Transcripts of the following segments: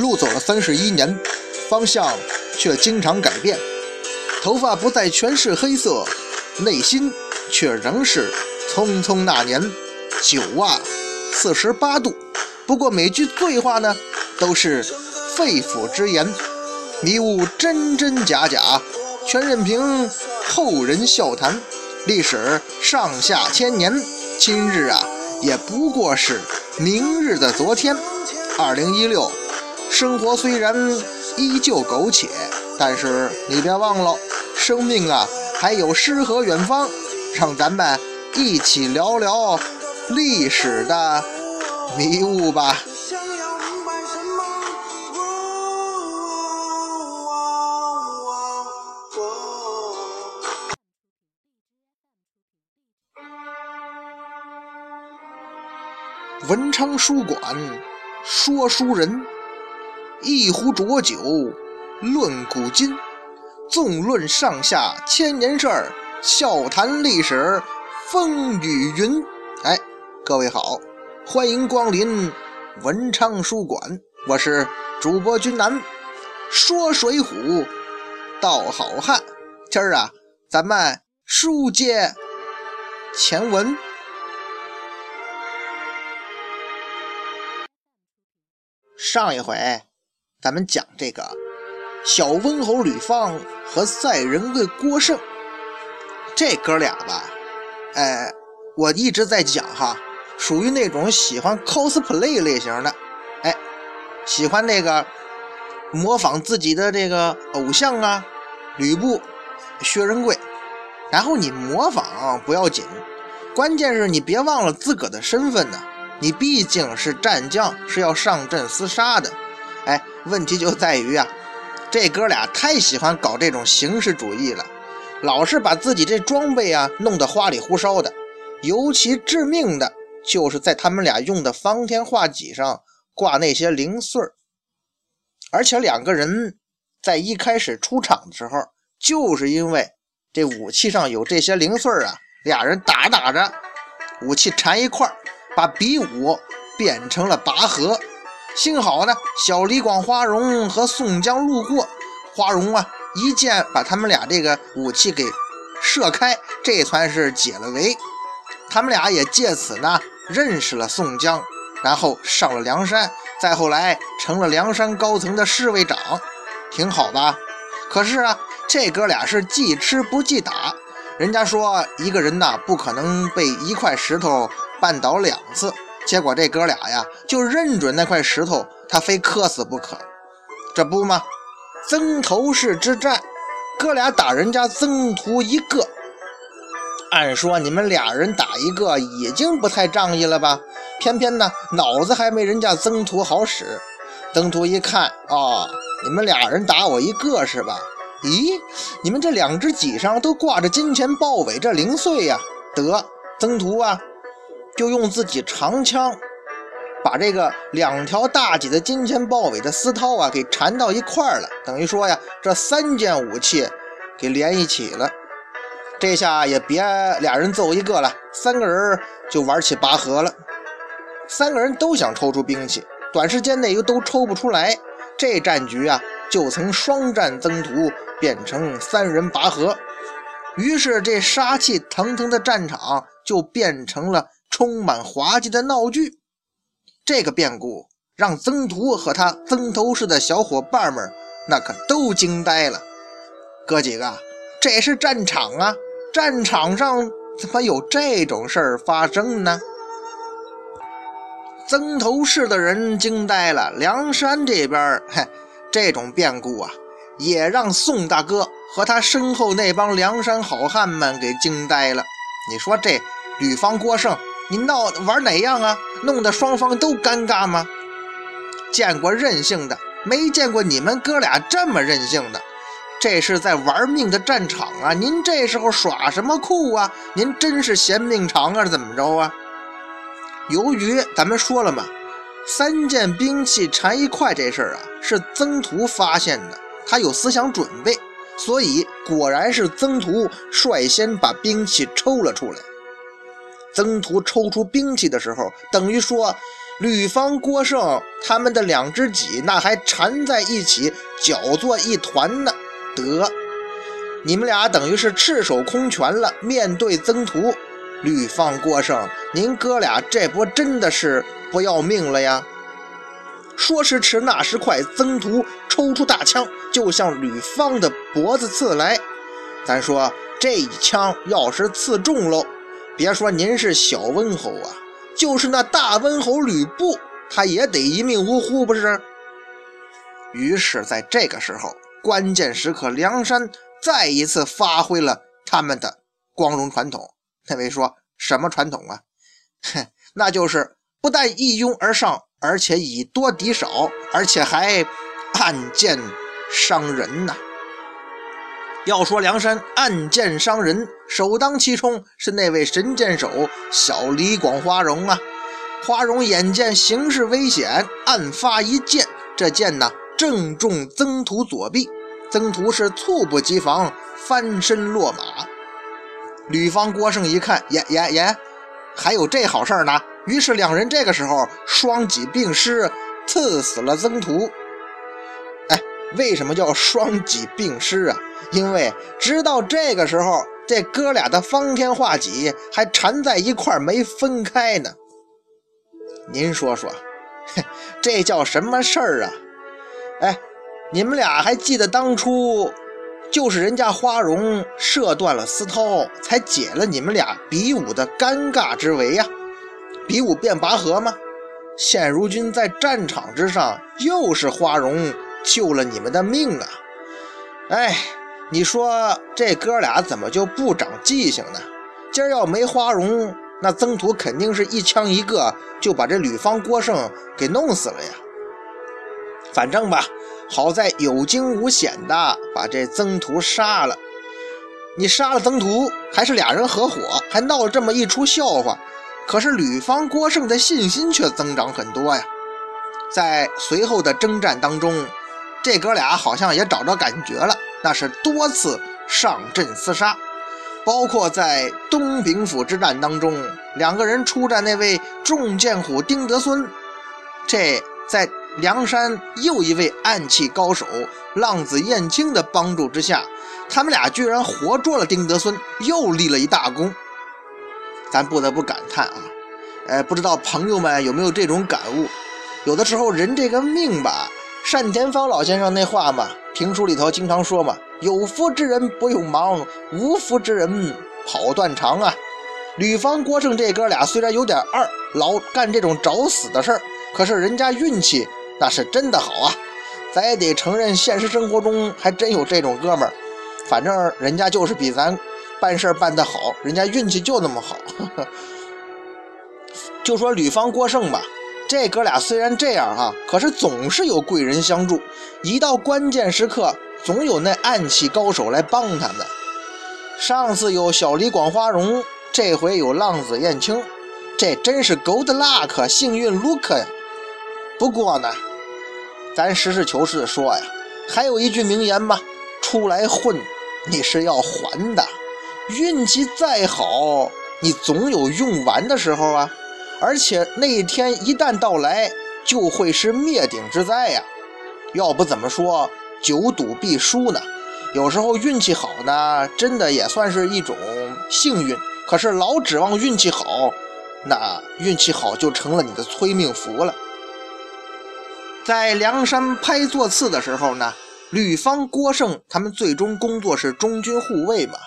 路走了三十一年，方向却经常改变。头发不再全是黑色，内心却仍是匆匆那年。酒啊，四十八度。不过每句醉话呢，都是肺腑之言，迷雾真真假假，全任凭后人笑谈。历史上下千年，今日啊，也不过是明日的昨天。二零一六，生活虽然依旧苟且，但是你别忘了，生命啊，还有诗和远方。让咱们一起聊聊。历史的迷雾吧。文昌书馆说书人，一壶浊酒论古今，纵论上下千年事儿，笑谈历史风雨云。哎。各位好，欢迎光临文昌书馆，我是主播君南，说水浒道好汉。今儿啊，咱们书接前文。上一回咱们讲这个小温侯吕方和赛人贵郭胜这哥俩吧，哎，我一直在讲哈。属于那种喜欢 cosplay 类型的，哎，喜欢那个模仿自己的这个偶像啊，吕布、薛仁贵。然后你模仿不要紧，关键是你别忘了自个的身份呢。你毕竟是战将，是要上阵厮杀的。问题就在于啊，这哥俩太喜欢搞这种形式主义了，老是把自己这装备啊弄得花里胡哨的，尤其致命的。就是在他们俩用的方天画戟上挂那些零碎儿，而且两个人在一开始出场的时候，就是因为这武器上有这些零碎儿啊，俩人打打着，武器缠一块儿，把比武变成了拔河。幸好呢，小李广、花荣和宋江路过，花荣啊一箭把他们俩这个武器给射开，这算是解了围。他们俩也借此呢认识了宋江，然后上了梁山，再后来成了梁山高层的侍卫长，挺好吧？可是啊，这哥俩是记吃不记打。人家说一个人呐不可能被一块石头绊倒两次，结果这哥俩呀就认准那块石头，他非磕死不可。这不吗？曾头市之战，哥俩打人家曾屠一个。按说你们俩人打一个已经不太仗义了吧？偏偏呢，脑子还没人家曾屠好使。曾屠一看，啊，你们俩人打我一个是吧？咦，你们这两只戟上都挂着金钱豹尾这零碎呀？得，曾屠啊，就用自己长枪把这个两条大戟的金钱豹尾的丝绦啊给缠到一块儿了。等于说呀，这三件武器给连一起了。这下也别俩人揍一个了，三个人就玩起拔河了。三个人都想抽出兵器，短时间内又都抽不出来。这战局啊，就从双战增屠变成三人拔河。于是这杀气腾腾的战场就变成了充满滑稽的闹剧。这个变故让曾屠和他曾头市的小伙伴们那可都惊呆了。哥几个，这是战场啊！战场上怎么有这种事儿发生呢？曾头市的人惊呆了，梁山这边，嘿，这种变故啊，也让宋大哥和他身后那帮梁山好汉们给惊呆了。你说这吕方、郭胜，你闹玩哪样啊？弄得双方都尴尬吗？见过任性的，没见过你们哥俩这么任性的。这是在玩命的战场啊！您这时候耍什么酷啊？您真是嫌命长啊？怎么着啊？由于咱们说了嘛，三件兵器缠一块这事儿啊，是曾屠发现的，他有思想准备，所以果然是曾屠率先把兵器抽了出来。曾屠抽出兵器的时候，等于说吕方、郭盛他们的两只戟那还缠在一起，搅作一团呢。得，你们俩等于是赤手空拳了。面对曾屠，吕方、郭盛，您哥俩这不真的是不要命了呀？说时迟，那时快，曾屠抽出大枪就向吕方的脖子刺来。咱说这一枪要是刺中喽，别说您是小温侯啊。就是那大温侯吕布，他也得一命呜呼，不是？于是，在这个时候，关键时刻，梁山再一次发挥了他们的光荣传统。那位说什么传统啊？哼，那就是不但一拥而上，而且以多敌少，而且还暗箭伤人呐。要说梁山暗箭伤人，首当其冲是那位神箭手小李广花荣啊！花荣眼见形势危险，暗发一箭，这箭呢正中曾屠左臂，曾屠是猝不及防，翻身落马。吕方、郭盛一看，耶耶耶，还有这好事呢！于是两人这个时候双戟并施，刺死了曾屠。为什么叫双戟并施啊？因为直到这个时候，这哥俩的方天画戟还缠在一块没分开呢。您说说，这叫什么事儿啊？哎，你们俩还记得当初就是人家花荣射断了丝绦，才解了你们俩比武的尴尬之围呀？比武变拔河吗？现如今在战场之上，又是花荣救了你们的命啊！哎。你说这哥俩怎么就不长记性呢？今儿要没花荣，那曾屠肯定是一枪一个就把这吕方、郭盛给弄死了呀。反正吧，好在有惊无险的把这曾屠杀了。你杀了曾屠，还是俩人合伙，还闹了这么一出笑话。可是吕方、郭盛的信心却增长很多呀。在随后的征战当中，这哥俩好像也找着感觉了。那是多次上阵厮杀，包括在东平府之战当中，两个人出战那位重剑虎丁德孙。这在梁山又一位暗器高手浪子燕青的帮助之下，他们俩居然活捉了丁德孙，又立了一大功。咱不得不感叹啊，呃，不知道朋友们有没有这种感悟？有的时候人这个命吧。单田芳老先生那话嘛，评书里头经常说嘛：“有福之人不用忙，无福之人跑断肠啊。”吕方、郭胜这哥俩虽然有点二，老干这种找死的事儿，可是人家运气那是真的好啊。咱也得承认，现实生活中还真有这种哥们儿。反正人家就是比咱办事儿办得好，人家运气就那么好。就说吕方、郭胜吧。这哥俩虽然这样哈，可是总是有贵人相助，一到关键时刻，总有那暗器高手来帮他们。上次有小李广花荣，这回有浪子燕青，这真是 good luck，幸运 look 呀。不过呢，咱实事求是的说呀，还有一句名言嘛，出来混你是要还的，运气再好，你总有用完的时候啊。而且那一天一旦到来，就会是灭顶之灾呀！要不怎么说久赌必输呢？有时候运气好呢，真的也算是一种幸运。可是老指望运气好，那运气好就成了你的催命符了。在梁山拍座次的时候呢，吕方、郭盛他们最终工作是中军护卫嘛，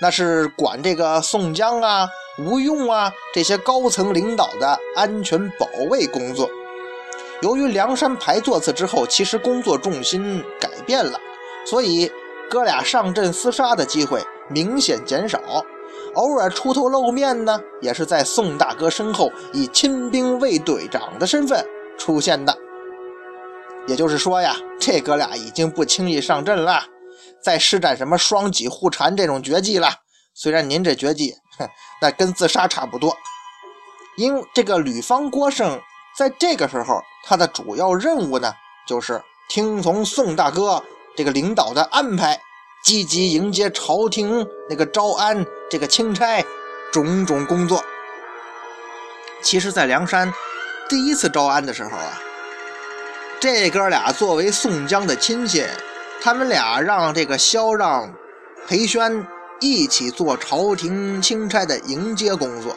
那是管这个宋江啊。吴用啊，这些高层领导的安全保卫工作，由于梁山排座次之后，其实工作重心改变了，所以哥俩上阵厮杀的机会明显减少，偶尔出头露面呢，也是在宋大哥身后以亲兵卫队长的身份出现的。也就是说呀，这哥俩已经不轻易上阵了，再施展什么双戟互缠这种绝技了。虽然您这绝技，哼，那跟自杀差不多。因这个吕方、郭盛在这个时候，他的主要任务呢，就是听从宋大哥这个领导的安排，积极迎接朝廷那个招安、这个钦差种种工作。其实，在梁山第一次招安的时候啊，这哥俩作为宋江的亲戚，他们俩让这个萧让、裴宣一起做朝廷钦差的迎接工作。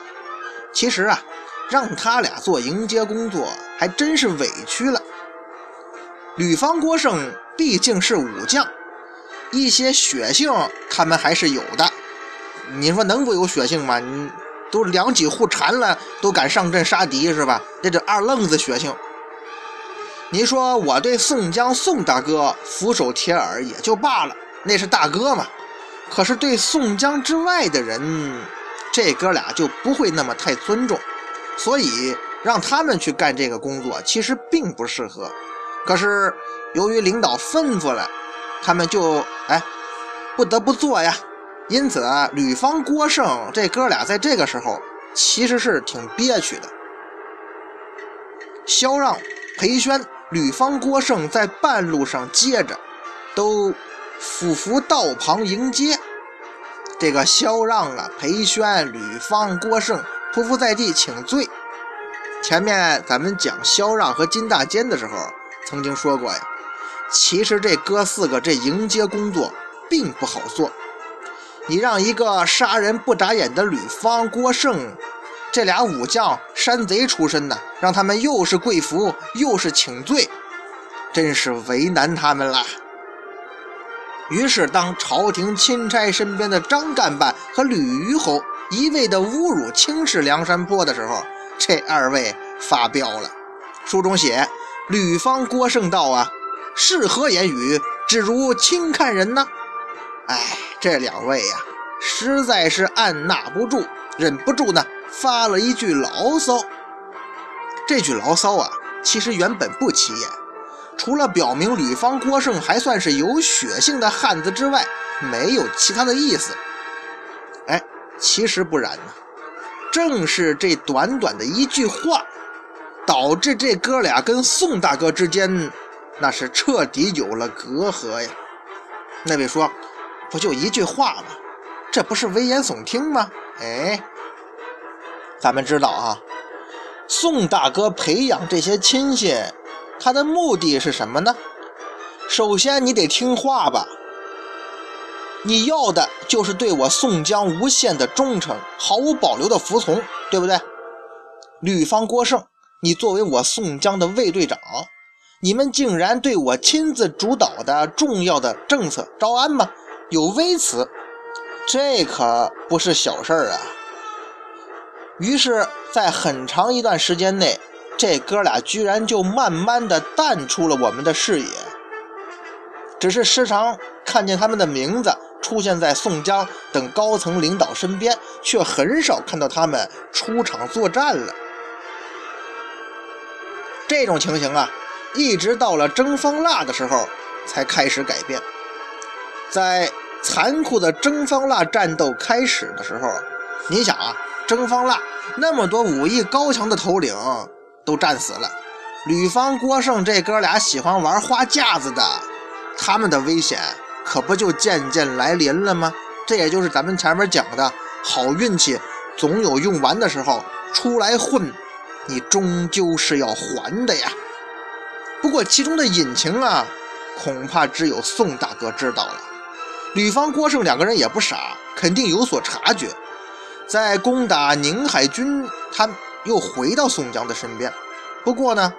其实啊，让他俩做迎接工作，还真是委屈了。吕方、郭盛毕竟是武将，一些血性他们还是有的。你说能不有血性吗？你都两几户缠了，都敢上阵杀敌是吧？这这二愣子血性。你说我对宋江宋大哥俯首帖耳也就罢了，那是大哥嘛。可是对宋江之外的人，这哥俩就不会那么太尊重，所以让他们去干这个工作，其实并不适合。可是由于领导吩咐了，他们就哎不得不做呀。因此啊，吕方、郭盛这哥俩在这个时候其实是挺憋屈的。萧让、裴宣、吕方、郭盛在半路上接着都俯伏道旁迎接。这个萧让啊、裴宣、吕方、郭盛匍匐在地请罪。前面咱们讲萧让和金大坚的时候，曾经说过呀，其实这哥四个这迎接工作并不好做。你让一个杀人不眨眼的吕方、郭盛这俩武将山贼出身的，让他们又是跪服又是请罪，真是为难他们了。于是，当朝廷钦差身边的张干办和吕虞侯一味的侮辱轻视梁山泊的时候，这二位发飙了。书中写：“吕方、郭盛道啊，是何言语？只如轻看人呢？”哎，这两位呀，实在是按捺不住，忍不住呢，发了一句牢骚。这句牢骚啊，其实原本不起眼，除了表明吕方、郭胜还算是有血性的汉子之外，没有其他的意思。哎，其实不然呢，正是这短短的一句话，导致这哥俩跟宋大哥之间那是彻底有了隔阂呀。那位说。不就一句话吗？这不是危言耸听吗？哎，咱们知道啊，宋大哥培养这些亲信，他的目的是什么呢？首先你得听话吧，你要的就是对我宋江无限的忠诚，毫无保留的服从，对不对？吕方、郭盛，你作为我宋江的卫队长，你们竟然对我亲自主导的重要的政策招安吗？有微词，这可不是小事儿啊！于是，在很长一段时间内，这哥俩居然就慢慢的淡出了我们的视野。只是时常看见他们的名字出现在宋江等高层领导身边，却很少看到他们出场作战了。这种情形啊，一直到了征方腊的时候才开始改变。在残酷的征方腊战斗开始的时候，你想啊，征方腊那么多武艺高强的头领都战死了，吕方、郭盛这哥俩喜欢玩花架子的，他们的危险可不就渐渐来临了吗？这也就是咱们前面讲的好运气总有用完的时候，出来混，你终究是要还的呀。不过其中的隐情啊，恐怕只有宋大哥知道了。吕方、郭盛两个人也不傻，肯定有所察觉。在攻打宁海军，他又回到宋江的身边。不过呢，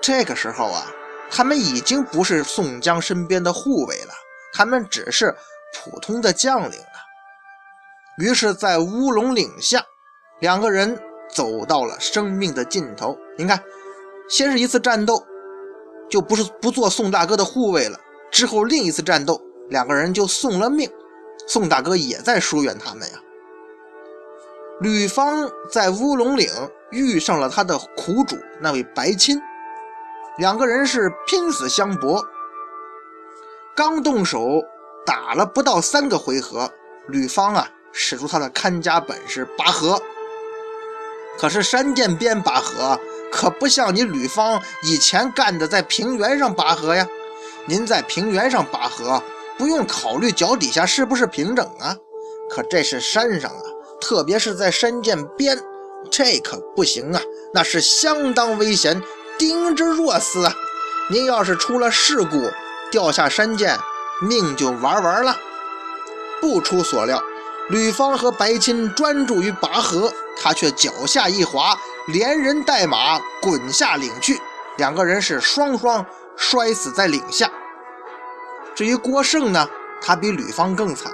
这个时候啊，他们已经不是宋江身边的护卫了，他们只是普通的将领了。于是，在乌龙岭下，两个人走到了生命的尽头。您看，先是一次战斗，就不是不做宋大哥的护卫了。之后另一次战斗。两个人就送了命，宋大哥也在疏远他们呀。吕方在乌龙岭遇上了他的苦主那位白钦，两个人是拼死相搏。刚动手打了不到三个回合，吕方啊使出他的看家本事拔河。可是山涧边拔河可不像你吕方以前干的在平原上拔河呀，您在平原上拔河。不用考虑脚底下是不是平整啊，可这是山上啊，特别是在山涧边，这可不行啊，那是相当危险，丁之若死啊！您要是出了事故，掉下山涧，命就玩完了。不出所料，吕方和白钦专注于拔河，他却脚下一滑，连人带马滚下岭去，两个人是双双摔死在岭下。至于郭胜呢，他比吕方更惨。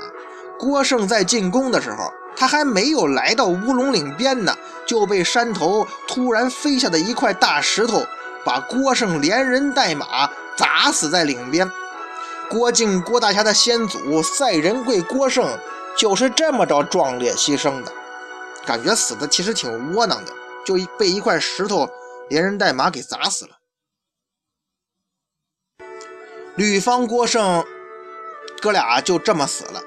郭胜在进攻的时候，他还没有来到乌龙岭边呢，就被山头突然飞下的一块大石头，把郭胜连人带马砸死在岭边。郭靖郭大侠的先祖赛仁贵郭胜就是这么着壮烈牺牲的，感觉死的其实挺窝囊的，就被一块石头连人带马给砸死了。吕方、郭胜哥俩就这么死了。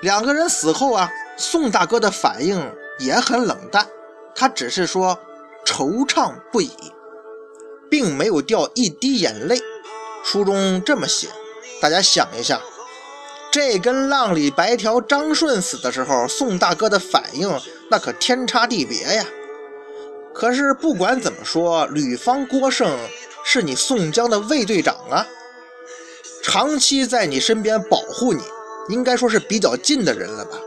两个人死后啊，宋大哥的反应也很冷淡，他只是说惆怅不已，并没有掉一滴眼泪。书中这么写，大家想一下，这跟浪里白条张顺死的时候，宋大哥的反应那可天差地别呀。可是不管怎么说，吕方郭胜是你宋江的卫队长啊，长期在你身边保护你。应该说是比较近的人了吧？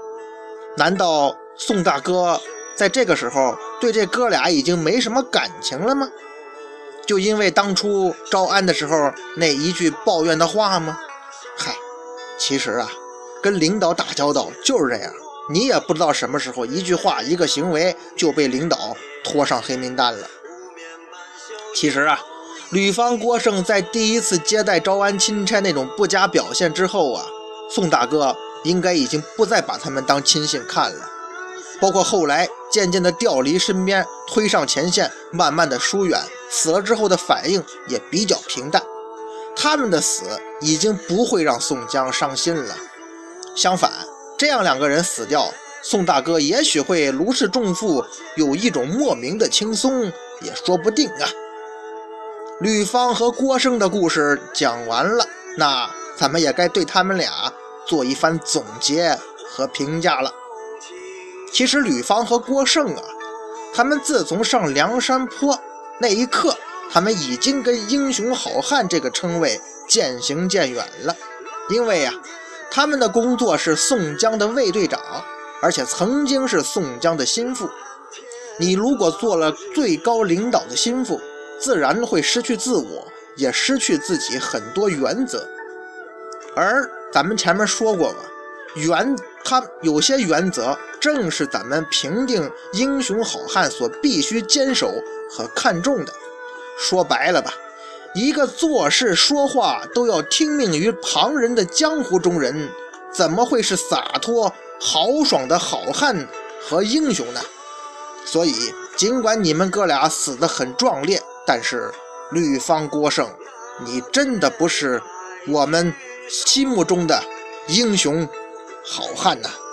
难道宋大哥在这个时候对这哥俩已经没什么感情了吗？就因为当初招安的时候那一句抱怨的话吗？嗨，其实啊，跟领导打交道就是这样，你也不知道什么时候一句话一个行为就被领导拖上黑名单了。其实啊，吕方郭胜在第一次接待招安钦差那种不佳表现之后啊。宋大哥应该已经不再把他们当亲信看了，包括后来渐渐的调离身边，推上前线，慢慢的疏远，死了之后的反应也比较平淡。他们的死已经不会让宋江伤心了，相反，这样两个人死掉，宋大哥也许会如释重负，有一种莫名的轻松，也说不定啊。吕方和郭生的故事讲完了，那。咱们也该对他们俩做一番总结和评价了。其实吕方和郭胜啊，他们自从上梁山坡那一刻，他们已经跟英雄好汉这个称谓渐行渐远了。因为呀，他们的工作是宋江的卫队长，而且曾经是宋江的心腹。你如果做了最高领导的心腹，自然会失去自我，也失去自己很多原则。而咱们前面说过嘛，原他有些原则，正是咱们评定英雄好汉所必须坚守和看重的。说白了吧，一个做事说话都要听命于旁人的江湖中人，怎么会是洒脱豪爽的好汉和英雄呢？所以，尽管你们哥俩死得很壮烈，但是吕方郭胜，你真的不是我们。心目中的英雄好汉呐。